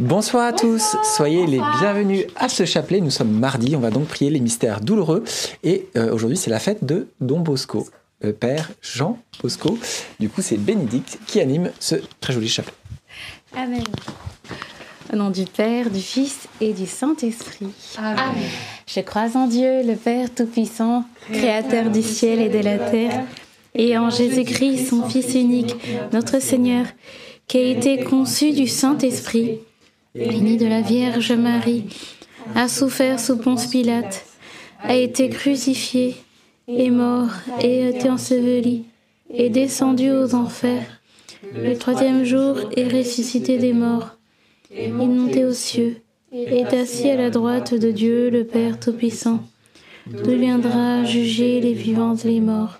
Bonsoir à tous, soyez les bienvenus à ce chapelet. Nous sommes mardi, on va donc prier les mystères douloureux. Et euh, aujourd'hui, c'est la fête de Don Bosco, le père Jean Bosco. Du coup, c'est Bénédicte qui anime ce très joli chapelet. Amen. Au nom du Père, du Fils et du Saint-Esprit. Amen. Je crois en Dieu, le Père Tout-Puissant, Créateur du ciel et de la terre, et en Jésus-Christ, son Fils unique, notre Seigneur, qui a été conçu du Saint-Esprit né de la Vierge Marie, a souffert sous Ponce Pilate, a été crucifié, est mort et a été enseveli, est descendu aux enfers. Le troisième jour est ressuscité des morts, est monté aux cieux, est assis à la droite de Dieu le Père Tout-Puissant, d'où viendra juger les vivants et les morts.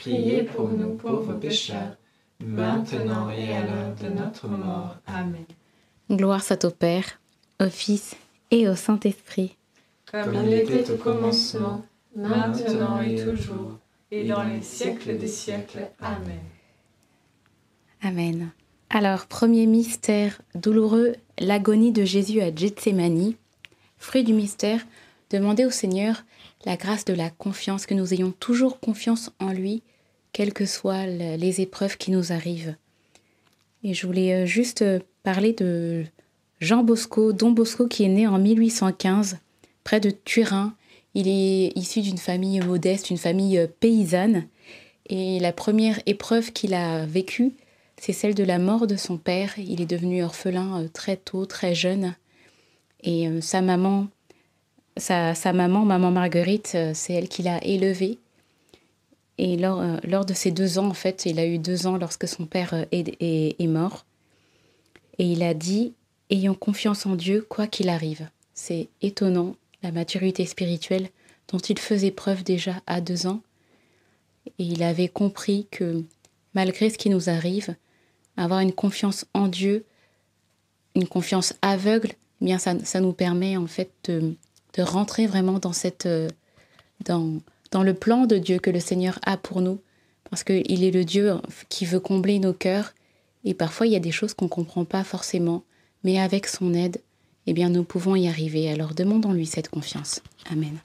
priez pour nous pauvres pécheurs, maintenant et à l'heure de notre mort. Amen. Gloire soit au Père, au Fils et au Saint-Esprit. Comme il était au commencement, maintenant et toujours, et dans les siècles des siècles. Amen. Amen. Alors, premier mystère douloureux, l'agonie de Jésus à Gethsemane. Fruit du mystère, demandez au Seigneur la grâce de la confiance, que nous ayons toujours confiance en lui, quelles que soient les épreuves qui nous arrivent. Et je voulais euh, juste euh, parler de Jean Bosco, Don Bosco, qui est né en 1815, près de Turin, il est issu d'une famille modeste, une famille euh, paysanne. Et la première épreuve qu'il a vécue, c'est celle de la mort de son père. Il est devenu orphelin très tôt, très jeune. Et sa maman, sa, maman, maman Marguerite, c'est elle qui l'a élevé. Et lors, lors, de ces deux ans, en fait, il a eu deux ans lorsque son père est, est mort. Et il a dit, ayons confiance en Dieu, quoi qu'il arrive. C'est étonnant la maturité spirituelle dont il faisait preuve déjà à deux ans. Et il avait compris que malgré ce qui nous arrive, avoir une confiance en Dieu, une confiance aveugle, eh bien ça, ça, nous permet en fait de, de rentrer vraiment dans, cette, dans, dans le plan de Dieu que le Seigneur a pour nous, parce qu'il est le Dieu qui veut combler nos cœurs, et parfois il y a des choses qu'on ne comprend pas forcément, mais avec son aide, eh bien nous pouvons y arriver. Alors demandons-lui cette confiance. Amen.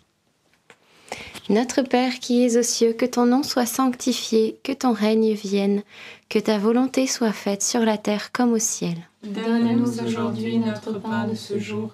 Notre Père qui es aux cieux, que ton nom soit sanctifié, que ton règne vienne, que ta volonté soit faite sur la terre comme au ciel. Donne-nous aujourd'hui notre pain de ce jour.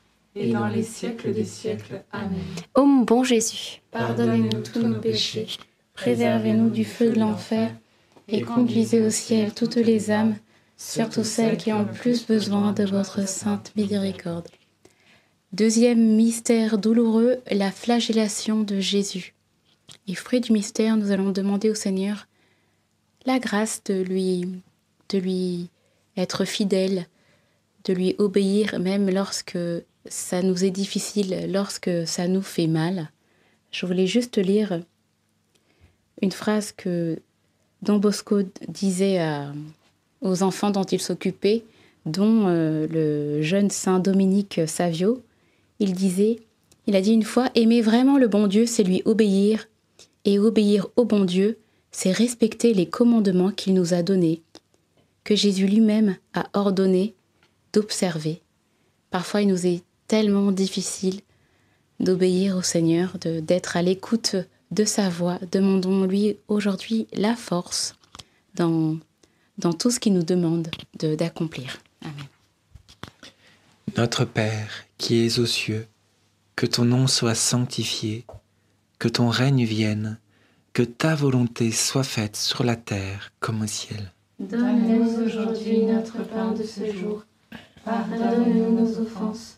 et dans les siècles des siècles. Amen. Ô mon bon Jésus, Pardonnez-nous tous nos péchés, Préservez-nous du feu de l'enfer et conduisez au ciel toutes les âmes, surtout celles qui ont le plus besoin de votre sainte miséricorde. Deuxième mystère douloureux, la flagellation de Jésus. Et fruit du mystère, nous allons demander au Seigneur la grâce de lui, de lui être fidèle, de lui obéir même lorsque ça nous est difficile, lorsque ça nous fait mal. Je voulais juste lire une phrase que Don Bosco disait aux enfants dont il s'occupait, dont euh, le jeune saint Dominique Savio. Il disait, il a dit une fois, aimer vraiment le bon Dieu, c'est lui obéir, et obéir au bon Dieu, c'est respecter les commandements qu'il nous a donnés, que Jésus lui-même a ordonné d'observer. Parfois, il nous est tellement difficile d'obéir au Seigneur, de- d'être à l'écoute de sa voix. Demandons-lui aujourd'hui la force dans, dans tout ce qu'il nous demande de- d'accomplir. Amen. Notre Père qui es aux cieux, que ton nom soit sanctifié, que ton règne vienne, que ta volonté soit faite sur la terre comme au ciel. Donne-nous aujourd'hui notre pain de ce jour. Pardonne-nous nos offenses,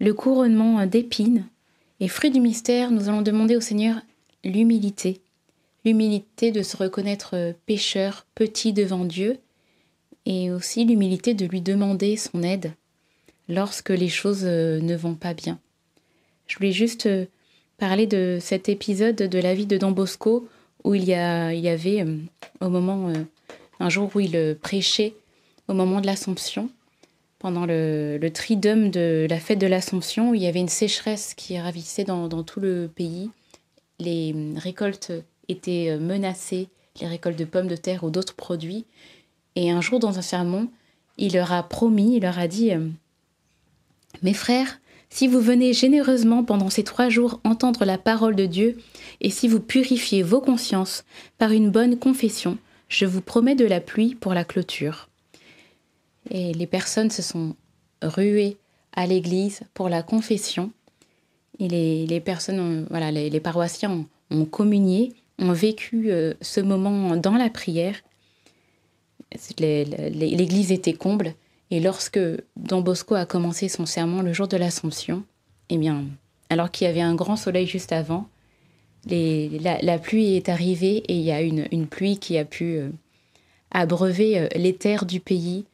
le couronnement d'épines. Et fruit du mystère, nous allons demander au Seigneur l'humilité. L'humilité de se reconnaître euh, pécheur, petit devant Dieu, et aussi l'humilité de lui demander son aide lorsque les choses euh, ne vont pas bien. Je voulais juste euh, parler de cet épisode de la vie de Don Bosco où il y, avait, au moment, un jour où il prêchait, au moment de l'Assomption, pendant le, le de la fête de l'Assomption, il y avait une sécheresse qui ravissait dans, tout le pays. Les récoltes étaient euh, menacées, les récoltes de pommes de terre ou d'autres produits. Et un jour, dans un sermon, il leur a promis, il leur a dit euh, Mes frères, si vous venez généreusement pendant ces trois jours entendre la parole de Dieu, et si vous purifiez vos consciences par une bonne confession, je vous promets de la pluie pour la clôture. Et les personnes se sont ruées à l'église pour la confession. Et les, les personnes, voilà, les, paroissiens ont, communié, ont vécu euh, ce moment dans la prière. L'église était comble. Et lorsque Don Bosco a commencé son sermon le jour de l'Assomption, eh bien, alors qu'il y avait un grand soleil juste avant, la pluie est arrivée et il y a une, une pluie qui a pu euh, abreuver euh, les terres du pays.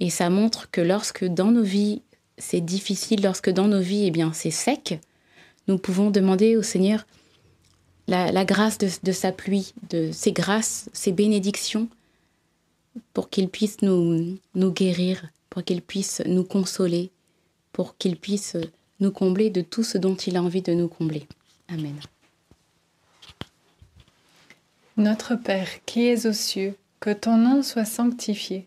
Et ça montre que lorsque dans nos vies c'est difficile, lorsque dans nos vies eh bien c'est sec, nous pouvons demander au Seigneur la, grâce de, sa pluie, de ses grâces, ses bénédictions, pour qu'il puisse nous guérir, pour qu'il puisse nous consoler, pour qu'il puisse nous combler de tout ce dont il a envie de nous combler. Amen. Notre Père qui es aux cieux, que ton nom soit sanctifié,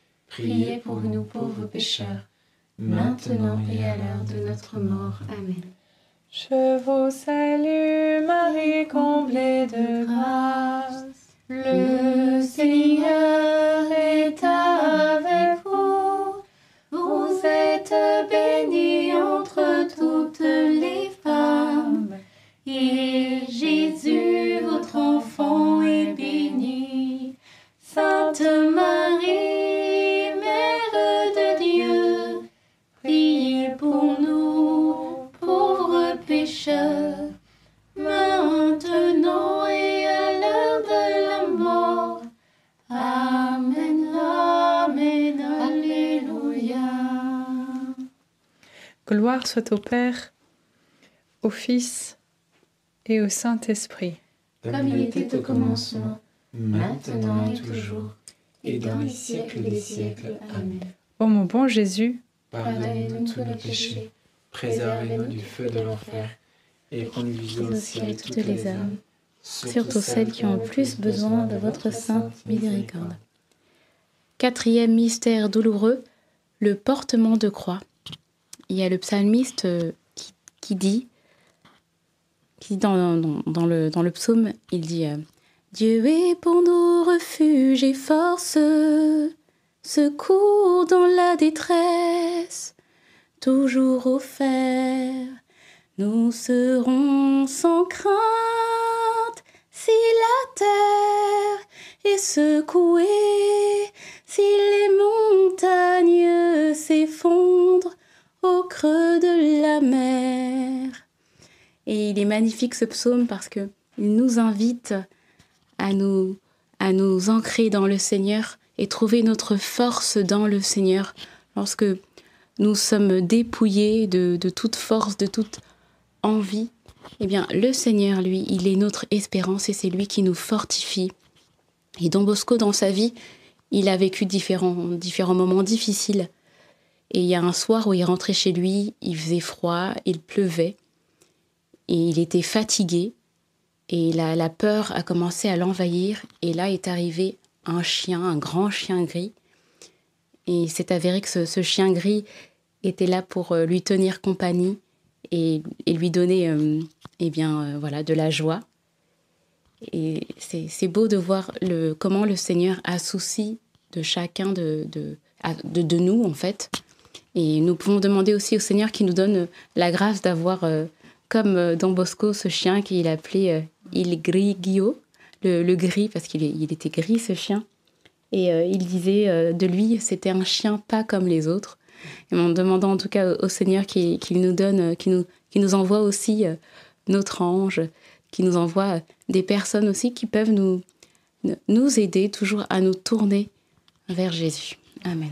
priez pour nous pauvres pécheurs, maintenant et à l'heure de notre mort. Amen. Je vous salue Marie, comblée de grâce. Soit au Père, au Fils et au Saint-Esprit. Comme il était au commencement, maintenant et toujours, et dans les siècles des siècles. Amen. Ô mon bon Jésus, Pardonnez-nous tous nos péchés, préservez-nous du feu de l'enfer, et conduisez au ciel toutes les âmes, surtout celles qui ont le plus besoin de votre sainte miséricorde. Quatrième mystère douloureux, le portement de croix. Il y a le psalmiste euh, qui, qui dit, qui dans- dans le, dans le psaume, il dit euh, Dieu est pour nous refuge et force, secours dans la détresse, toujours offert. Nous serons sans crainte si la terre est secouée, si les montagnes s'effondrent au creux de la mer. Et il est magnifique ce psaume parce que il nous invite à nous, à nous ancrer dans le Seigneur et trouver notre force dans le Seigneur lorsque nous sommes dépouillés de, de toute force, de toute envie. Eh bien, le Seigneur, lui, il est notre espérance et c'est lui qui nous fortifie. Et Don Bosco, dans sa vie, il a vécu différents, différents moments difficiles. Et il y a un soir où il rentrait chez lui, il faisait froid, il pleuvait, et il était fatigué, et la, peur a commencé à l'envahir, et là est arrivé un chien, un grand chien gris, et c'est avéré que ce, chien gris était là pour euh, lui tenir compagnie et, lui donner euh, eh bien, euh, voilà, de la joie. Et c'est beau de voir comment le Seigneur a souci de chacun de nous, en fait. Et nous pouvons demander aussi au Seigneur qui nous donne la grâce d'avoir, euh, comme euh, Don Bosco, ce chien qu'il appelait euh, Il Grigio, le, gris, parce qu'il il était gris, ce chien. Et euh, il disait euh, de lui, c'était un chien pas comme les autres. Et en demandant en tout cas au, Seigneur qu'il qu'il nous donne, qu'il nous, qu'il envoie aussi euh, notre ange, qui nous envoie des personnes aussi qui peuvent nous aider toujours à nous tourner vers Jésus. Amen.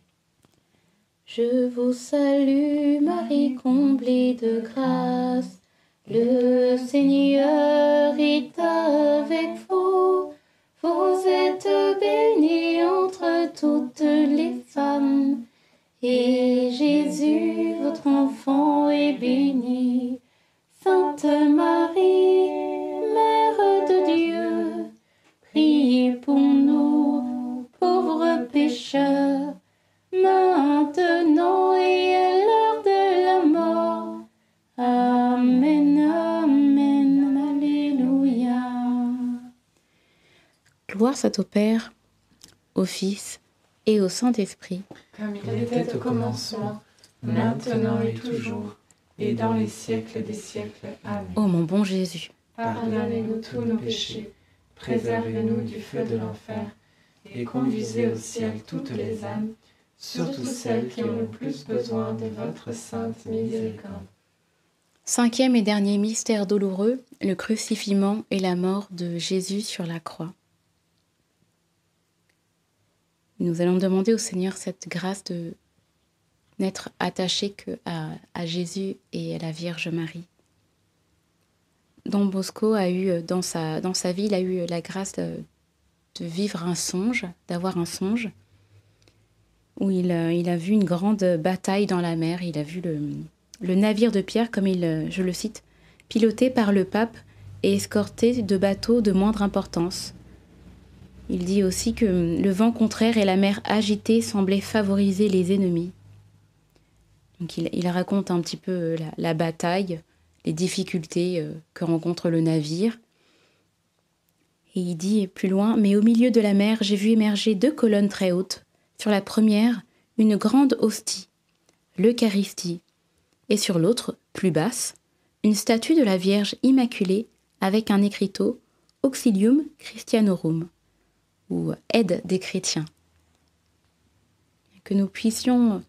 Je vous salue, Marie comblée de grâce. Le Seigneur est avec vous. Vous êtes bénie entre toutes les femmes. Et Jésus, votre enfant, est béni. Sainte Marie, Gloire soit au Père, au Fils et au Saint-Esprit. Comme il était au commencement, maintenant et toujours, et dans les siècles des siècles. Amen. Ô mon bon Jésus, Pardonnez-nous tous nos péchés, préservez-nous du feu de l'enfer, et conduisez au ciel toutes les âmes, surtout celles qui ont le plus besoin de votre sainte miséricorde. Cinquième et dernier mystère douloureux, le crucifiement et la mort de Jésus sur la croix. Nous allons demander au Seigneur cette grâce de n'être attaché que à, Jésus et à la Vierge Marie. Don Bosco a eu dans sa, dans vie, il a eu la grâce de, vivre un songe, d'avoir un songe où il, il, a vu une grande bataille dans la mer. Il a vu le, le navire de Pierre, comme il, je le cite, piloté par le pape et escorté de bateaux de moindre importance. Il dit aussi que le vent contraire et la mer agitée semblaient favoriser les ennemis. Il, raconte un petit peu la, la bataille, les difficultés euh, que rencontre le navire. Et il dit plus loin, mais au milieu de la mer, j'ai vu émerger deux colonnes très hautes. Sur la première, une grande hostie, l'Eucharistie, et sur l'autre, plus basse, une statue de la Vierge Immaculée avec un écriteau Auxilium Christianorum, ou Aide des chrétiens. Que nous puissions,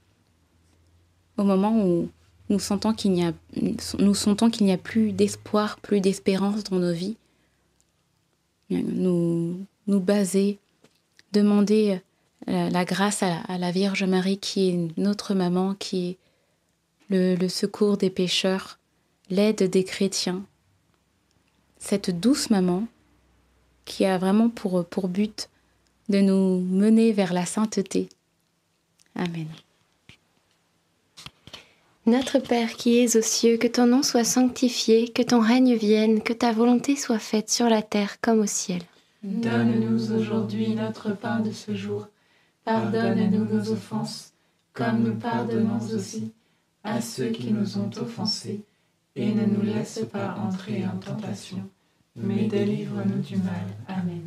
au moment où nous sentons qu'il n'y a, plus d'espoir, plus d'espérance dans nos vies, nous, baser, demander la, la grâce à la, Vierge Marie qui est notre maman, qui est le, secours des pécheurs, l'aide des chrétiens. Cette douce maman qui a vraiment pour but de nous mener vers la sainteté. Amen. Notre Père qui es aux cieux, que ton nom soit sanctifié, que ton règne vienne, que ta volonté soit faite sur la terre comme au ciel. Donne-nous aujourd'hui notre pain de ce jour. Pardonne-nous nos offenses, comme nous pardonnons aussi à ceux qui nous ont offensés. Et ne nous laisse pas entrer en tentation, mais délivre-nous du mal. Amen.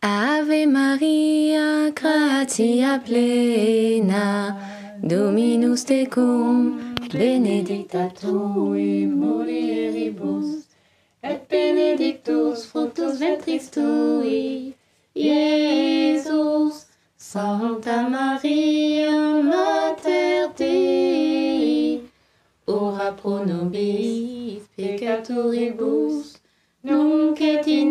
Ave Maria, gratia plena, Dominus tecum, benedicta tu in mulieribus, et benedictus fructus ventris tui, Iesus. Santa Maria Mater Dei, ora pro nobis peccatoribus, nunc et in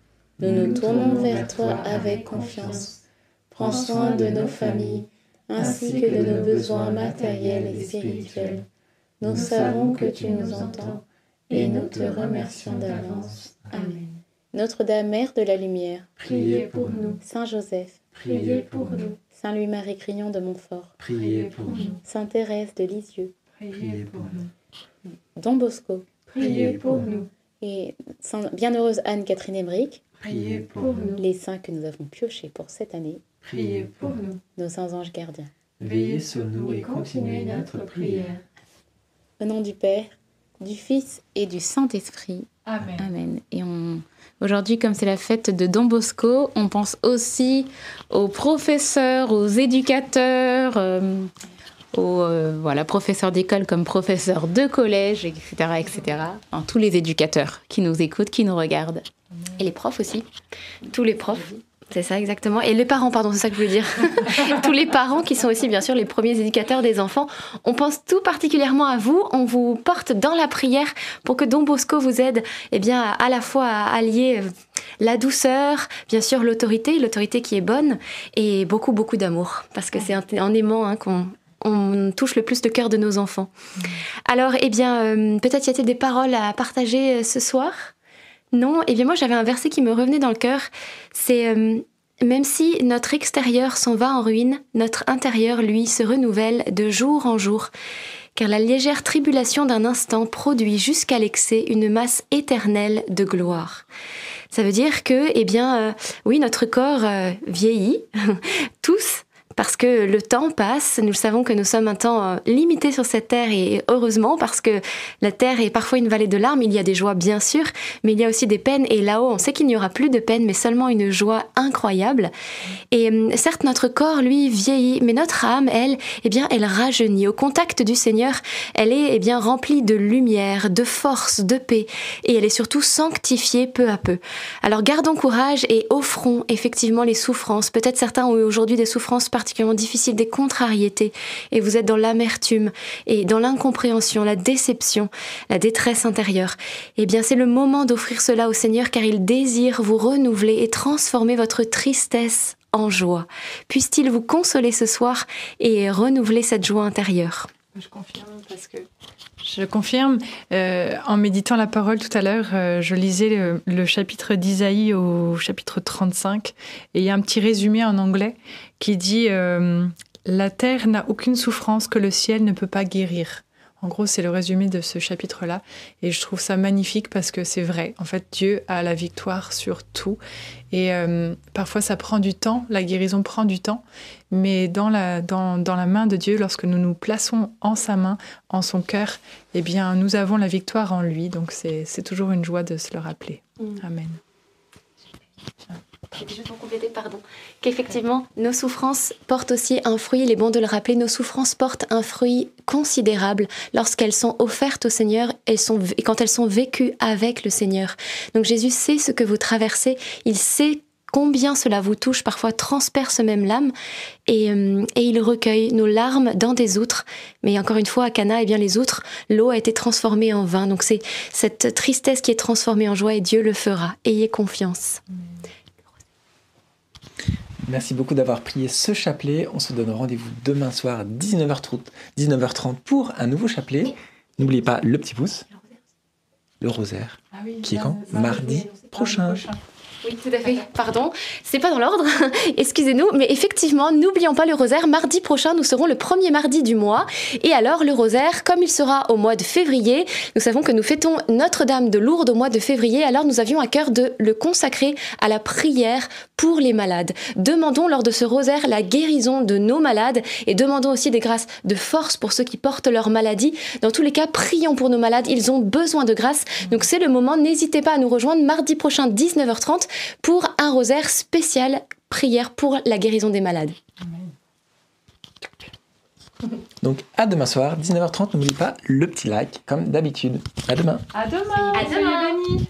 nous nous tournons vers toi avec confiance. Prends soin de nos familles, ainsi que de nos besoins matériels et spirituels. Nous savons que tu nous entends et nous te remercions d'avance. Amen. Notre-Dame, Mère de la Lumière, Priez pour nous, Saint Joseph, priez pour nous, Saint Louis-Marie Crillon de Montfort, priez pour nous, Sainte Thérèse de Lisieux, Priez pour nous. Don Bosco priez pour nous, et Sainte Bienheureuse Anne-Catherine Emmerich, priez pour nous, les saints que nous avons piochés pour cette année, priez pour nous. nos saints anges gardiens. Veillez sur nous et continuez notre prière. Au nom du Père, du Fils et du Saint-Esprit. Amen. Amen. Et on... aujourd'hui, comme c'est la fête de Don Bosco, on pense aussi aux professeurs, aux éducateurs, euh, aux euh, voilà, professeurs d'école comme professeurs de collège, etc., etc. Enfin, tous les éducateurs qui nous écoutent, qui nous regardent. Et les profs aussi. Tous les profs. C'est ça exactement. Et les parents, pardon, c'est ça que je voulais dire. Tous les parents qui sont aussi bien sûr les premiers éducateurs des enfants. On pense tout particulièrement à vous. On vous porte dans la prière pour que Don Bosco vous aide eh bien, à la fois à allier euh, la douceur, bien sûr l'autorité, l'autorité qui est bonne, et beaucoup, beaucoup d'amour. Parce que c'est en, aimant hein, qu'on on touche le plus le cœur de nos enfants. Alors, eh bien, euh, peut-être y a-t-il des paroles à partager euh, ce soir? Non Eh bien, moi, j'avais un verset qui me revenait dans le cœur. C'est euh, Même si notre extérieur s'en va en ruine, notre intérieur, lui, se renouvelle de jour en jour. Car la légère tribulation d'un instant produit jusqu'à l'excès une masse éternelle de gloire. Ça veut dire que, eh bien, euh, oui, notre corps euh, vieillit, tous, parce que le temps passe. Nous savons que nous sommes un temps euh, limité sur cette terre et heureusement parce que la terre est parfois une vallée de larmes. Il y a des joies bien sûr, mais il y a aussi des peines et là-haut on sait qu'il n'y aura plus de peine mais seulement une joie incroyable. Et hum, certes notre corps lui vieillit, mais notre âme elle, eh bien elle rajeunit. Au contact du Seigneur, elle est eh bien remplie de lumière, de force, de paix et elle est surtout sanctifiée peu à peu. Alors gardons courage et offrons effectivement les souffrances. Peut-être certains ont eu aujourd'hui des souffrances particulièrement difficiles, des contrariétés, et vous êtes dans l'amertume et dans l'incompréhension, la déception, la détresse intérieure. Eh bien, c'est le moment d'offrir cela au Seigneur car il désire vous renouveler et transformer votre tristesse en joie. Puisse-t-il vous consoler ce soir et renouveler cette joie intérieure? Je confirme parce que je confirme. euh, en méditant la parole tout à l'heure, euh, je lisais le, chapitre d'Isaïe au chapitre 35 et il y a un petit résumé en anglais qui dit euh, La terre n'a aucune souffrance que le ciel ne peut pas guérir. En gros, c'est le résumé de ce chapitre-là. Et je trouve ça magnifique parce que c'est vrai. En fait, Dieu a la victoire sur tout. Et euh, parfois, ça prend du temps. La guérison prend du temps. Mais dans la, dans, dans la main de Dieu, lorsque nous nous plaçons en sa main, en son cœur, eh bien, nous avons la victoire en lui. Donc, c'est c'est toujours une joie de se le rappeler. Mm. Amen. Juste pour compléter, pardon, qu'effectivement, nos souffrances portent aussi un fruit, il est bon de le rappeler, nos souffrances portent un fruit considérable lorsqu'elles sont offertes au Seigneur elles sont, et quand elles sont vécues avec le Seigneur. Donc Jésus sait ce que vous traversez, il sait combien cela vous touche, parfois transperce même l'âme, et, euh, et il recueille nos larmes dans des outres. Mais encore une fois, à Cana, eh bien, les outres, l'eau a été transformée en vin. Donc c'est cette tristesse qui est transformée en joie, et Dieu le fera. Ayez confiance. Merci beaucoup d'avoir prié ce chapelet. On se donne rendez-vous demain soir à 19h30, 19h30 pour un nouveau chapelet. N'oubliez pas le petit pouce, le rosaire, qui est quand Mardi prochain. Oui, tout à fait. Pardon, c'est pas dans l'ordre. Excusez-nous, mais effectivement, n'oublions pas le rosaire. Mardi prochain, nous serons le premier mardi du mois. Et alors, le rosaire, comme il sera au mois de février, nous savons que nous fêtons Notre-Dame de Lourdes au mois de février. Alors, nous avions à cœur de le consacrer à la prière pour les malades. Demandons lors de ce rosaire la guérison de nos malades et demandons aussi des grâces de force pour ceux qui portent leur maladie. Dans tous les cas, prions pour nos malades. Ils ont besoin de grâce. Donc, c'est le moment. N'hésitez pas à nous rejoindre mardi prochain, 19h30 pour un rosaire spécial prière pour la guérison des malades. Donc à demain soir, 19h30, n'oublie pas le petit like comme d'habitude. À demain. À demain. À demain.